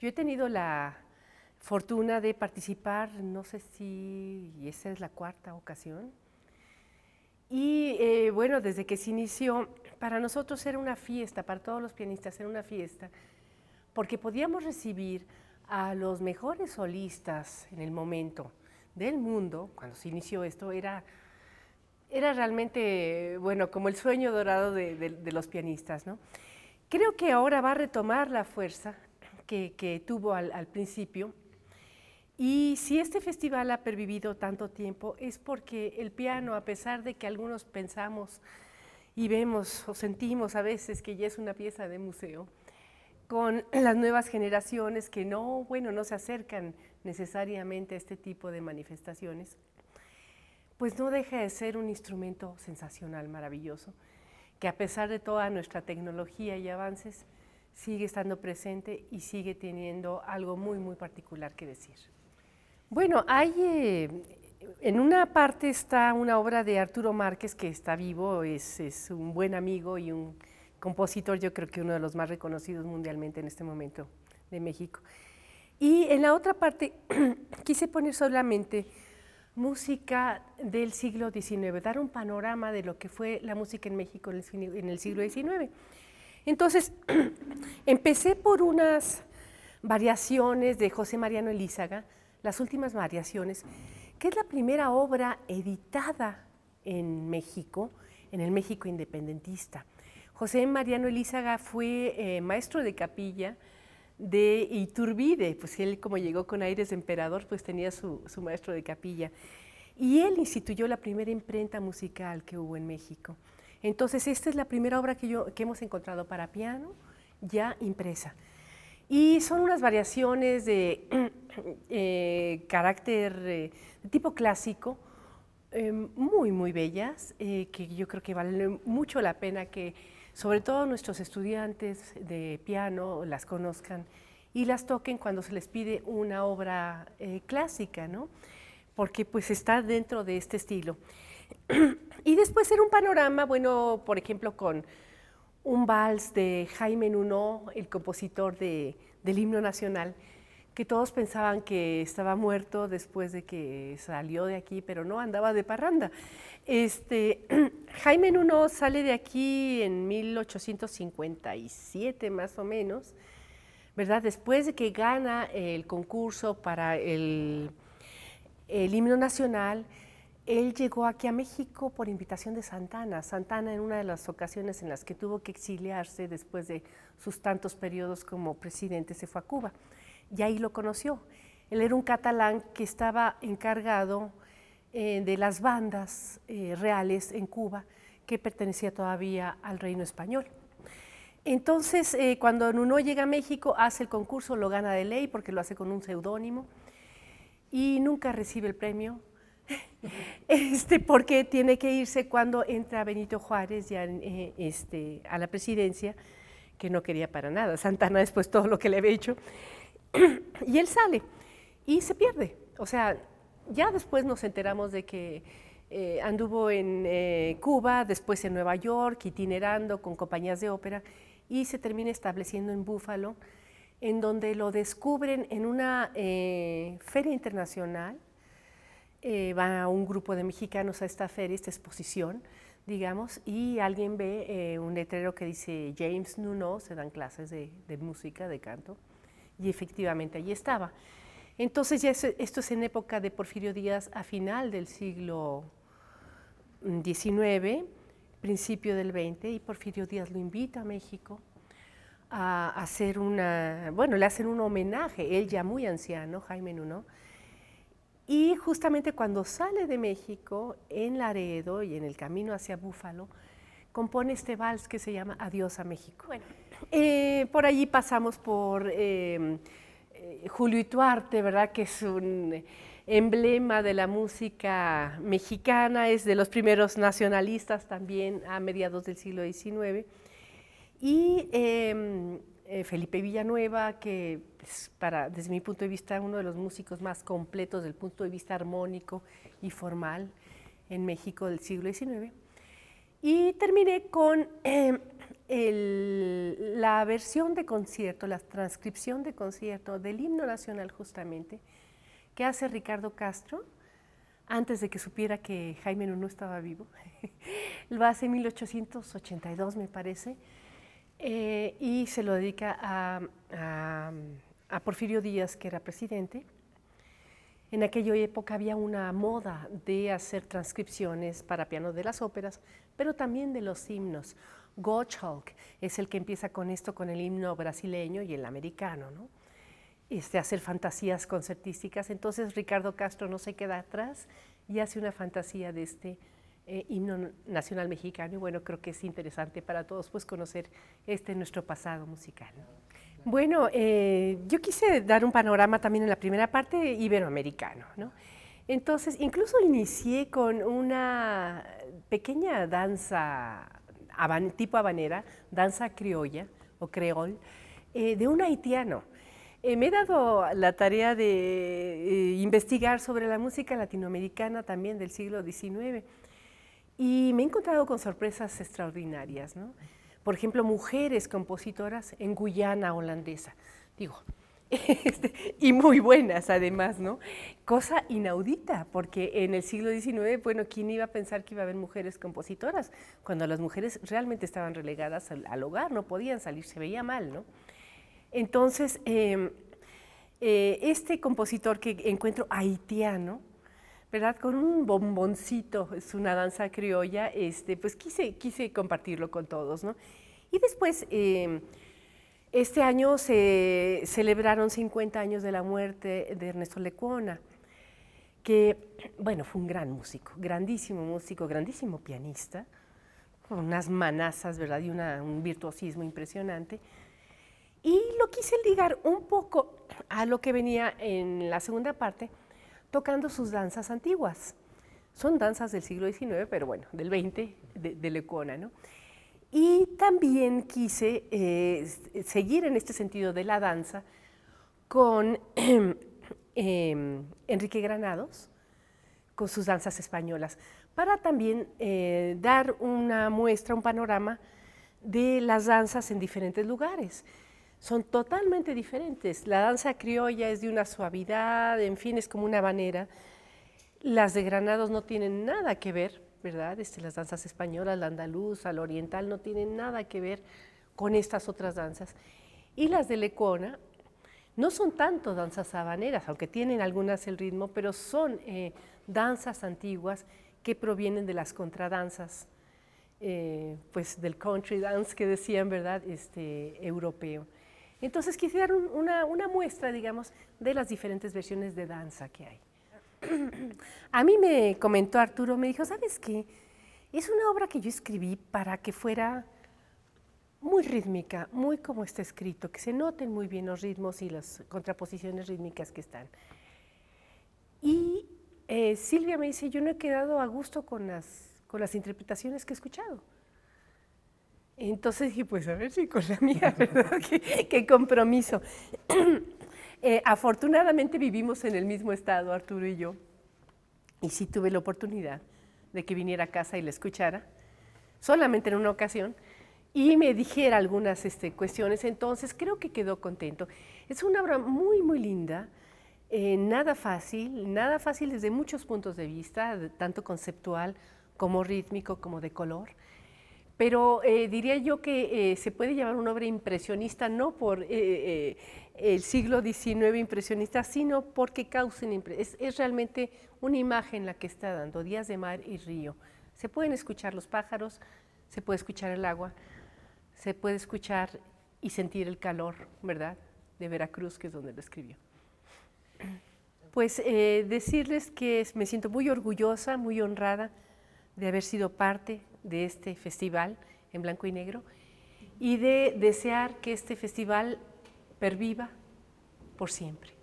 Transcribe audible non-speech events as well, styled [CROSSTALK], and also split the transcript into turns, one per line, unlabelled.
Yo he tenido la fortuna de participar, no sé si esa es la cuarta ocasión. Y eh, bueno, desde que se inició, para nosotros era una fiesta, para todos los pianistas era una fiesta, porque podíamos recibir a los mejores solistas en el momento del mundo, cuando se inició esto, era, era realmente, bueno, como el sueño dorado de, los pianistas, ¿no? Creo que ahora va a retomar la fuerza que, tuvo al, principio. Y si este festival ha pervivido tanto tiempo es porque el piano, a pesar de que algunos pensamos y vemos o sentimos a veces que ya es una pieza de museo, con [CLEARS THROAT] las nuevas generaciones que no, bueno, no se acercan necesariamente a este tipo de manifestaciones, pues no deja de ser un instrumento sensacional, maravilloso, que a pesar de toda nuestra tecnología y avances, sigue estando presente y sigue teniendo algo muy, muy particular que decir. Bueno, hay, eh, en una parte está una obra de Arturo Márquez que está vivo, es, es un buen amigo y un compositor, yo creo que uno de los más reconocidos mundialmente en este momento de México. Y en la otra parte [CLEARS THROAT] quise poner solamente música del siglo XIX, dar un panorama de lo que fue la música en México en el siglo XIX. Entonces, [CLEARS THROAT] empecé por unas variaciones de José Mariano Elízaga, las últimas variaciones, que es la primera obra editada en México, en el México independentista. José Mariano Elízaga fue eh, maestro de capilla de Iturbide, pues él como llegó con aires de emperador, pues tenía su, maestro de capilla. Y él instituyó la primera imprenta musical que hubo en México. Entonces, esta es la primera obra que, yo, que hemos encontrado para piano ya impresa. Y son unas variaciones de [CLEARS THROAT] eh, carácter eh, tipo clásico, muy, muy bellas, que yo creo que vale mucho la pena que sobre todo nuestros estudiantes de piano las conozcan y las toquen cuando se les pide una obra eh, clásica, ¿no? Porque pues está dentro de este estilo. [CLEARS THROAT] y después era un panorama, bueno, por ejemplo, con un vals de Jaime Nuno, el compositor del himno nacional, que todos pensaban que estaba muerto después de que salió de aquí, pero no, andaba de parranda. Este, [CLEARS THROAT] Jaime Nuno sale de aquí en 1857 más o menos, ¿verdad? Después de que gana el concurso para el himno nacional, él llegó aquí a México por invitación de Santana. Santana en una de las ocasiones en las que tuvo que exiliarse después de sus tantos periodos como presidente se fue a Cuba y ahí lo conoció. Él era un catalán que estaba encargado eh, de las bandas eh, reales en Cuba que pertenecía todavía al reino español. Entonces, eh, cuando Nuno llega a México, hace el concurso, lo gana de ley porque lo hace con un seudónimo y nunca recibe el premio, este, porque tiene que irse cuando entra Benito Juárez ya este, a la presidencia, que no quería para nada. Santana después todo lo que le había hecho y él sale y se pierde. O sea, ya después nos enteramos de que eh, anduvo en eh, Cuba, después en Nueva York, itinerando con compañías de ópera y se termina estableciendo en Búfalo, en donde lo descubren en una eh, feria internacional. Va un grupo de mexicanos a esta feria, esta exposición, digamos, y alguien ve un letrero que dice James Nuno, se dan clases de música, de canto y efectivamente allí estaba. Entonces ya esto es en época de Porfirio Díaz a final del siglo XIX, principio del XX, y Porfirio Díaz lo invita a México a hacer una, bueno, le hacen un homenaje, él ya muy anciano, Jaime Nuno, y justamente cuando sale de México, en Laredo y en el camino hacia Búfalo, compone este vals que se llama Adiós a México. Bueno, eh, por allí pasamos por em, eh, Julio Ituarte, ¿verdad? Que es un emblema de la música mexicana, es de los primeros nacionalistas también a mediados del siglo XIX. Y em, eh, Felipe Villanueva, que es para, desde mi punto de vista, uno de los músicos más completos desde el punto de vista armónico y formal en México del siglo XIX. Y terminé con em, la versión de concierto, la transcripción de concierto del himno nacional justamente, que hace Ricardo Castro, antes de que supiera que Jaime no estaba vivo. [LAUGHS] Lo hace en 1882, me parece, eh, y se lo dedica a, Porfirio Díaz, que era presidente. En aquella época había una moda de hacer transcripciones para piano de las óperas, pero también de los himnos. Gottschalk es el que empieza con esto, con el himno brasileño y el americano, ¿no? Este, hacer fantasías concertísticas. Entonces Ricardo Castro no se queda atrás y hace una fantasía de este eh, himno nacional mexicano. Y bueno, creo que es interesante para todos pues conocer este nuestro pasado musical. Bueno, eh, yo quise dar un panorama también en la primera parte iberoamericano, ¿no? Entonces, incluso inicié con una pequeña danza tipo habanera, danza criolla o creol, eh, de un haitiano. Eh, me he dado la tarea de investigar sobre la música latinoamericana también del siglo XIX y me he encontrado con sorpresas extraordinarias. Por ejemplo, mujeres compositoras en Guyana holandesa. Digo, [LAUGHS] este, y muy buenas además, ¿no? Cosa inaudita, porque en el siglo XIX, bueno, ¿quién iba a pensar que iba a haber mujeres compositoras? Cuando las mujeres realmente estaban relegadas al, hogar, no podían salir, se veía mal, ¿no? Entonces, em, eh, este compositor que encuentro haitiano, ¿verdad? Con un bomboncito, es una danza criolla, este, pues quise, quise compartirlo con todos, ¿no? Y después... Em, este año se celebraron 50 años de la muerte de Ernesto Lecuona, que, bueno, fue un gran músico, grandísimo músico, grandísimo pianista, con unas manazas, ¿verdad? Y un virtuosismo impresionante. Y lo quise ligar un poco a lo que venía en la segunda parte, tocando sus danzas antiguas. Son danzas del siglo XIX, pero bueno, del XX, de, de Lecuona, ¿no? Y también quise eh, seguir en este sentido de la danza con [CLEARS THROAT] em, Enrique Granados, con sus danzas españolas, para también eh, dar una muestra, un panorama de las danzas en diferentes lugares. Son totalmente diferentes. La danza criolla es de una suavidad, en fin, es como una habanera. Las de Granados no tienen nada que ver ¿verdad? Este, las danzas españolas, la andaluza, la oriental, no tienen nada que ver con estas otras danzas. Y las de Lecona no son tanto danzas habaneras, aunque tienen algunas el ritmo, pero son eh, danzas antiguas que provienen de las contradanzas, eh, pues del country dance que decían, ¿verdad?, este, europeo. Entonces quise una, muestra, digamos, de las diferentes versiones de danza que hay. [CLEARS THROAT] A mí me comentó Arturo, me dijo, ¿sabes qué? Es una obra que yo escribí para que fuera muy rítmica, muy como está escrito, que se noten muy bien los ritmos y las contraposiciones rítmicas que están. Y eh, Silvia me dice, yo no he quedado a gusto con las interpretaciones que he escuchado. Entonces dije, pues a ver si con la mía, [LAUGHS] ¿verdad? qué compromiso. [CLEARS THROAT] Eh, afortunadamente vivimos en el mismo estado, Arturo y yo, y sí tuve la oportunidad de que viniera a casa y la escuchara, solamente en una ocasión, y me dijera algunas este, cuestiones, entonces creo que quedó contento. Es una obra muy, muy linda, eh, nada fácil, nada fácil desde muchos puntos de vista, tanto conceptual como rítmico, como de color. Pero eh, diría yo que se puede llamar una obra impresionista no por el siglo XIX impresionista, sino porque causen es, es realmente una imagen la que está dando, días de mar y río. Se pueden escuchar los pájaros, se puede escuchar el agua, se puede escuchar y sentir el calor, ¿verdad?, de Veracruz, que es donde lo escribió. Pues eh, decirles que me siento muy orgullosa, muy honrada de haber sido parte de este festival en blanco y negro y de desear que este festival perviva por siempre.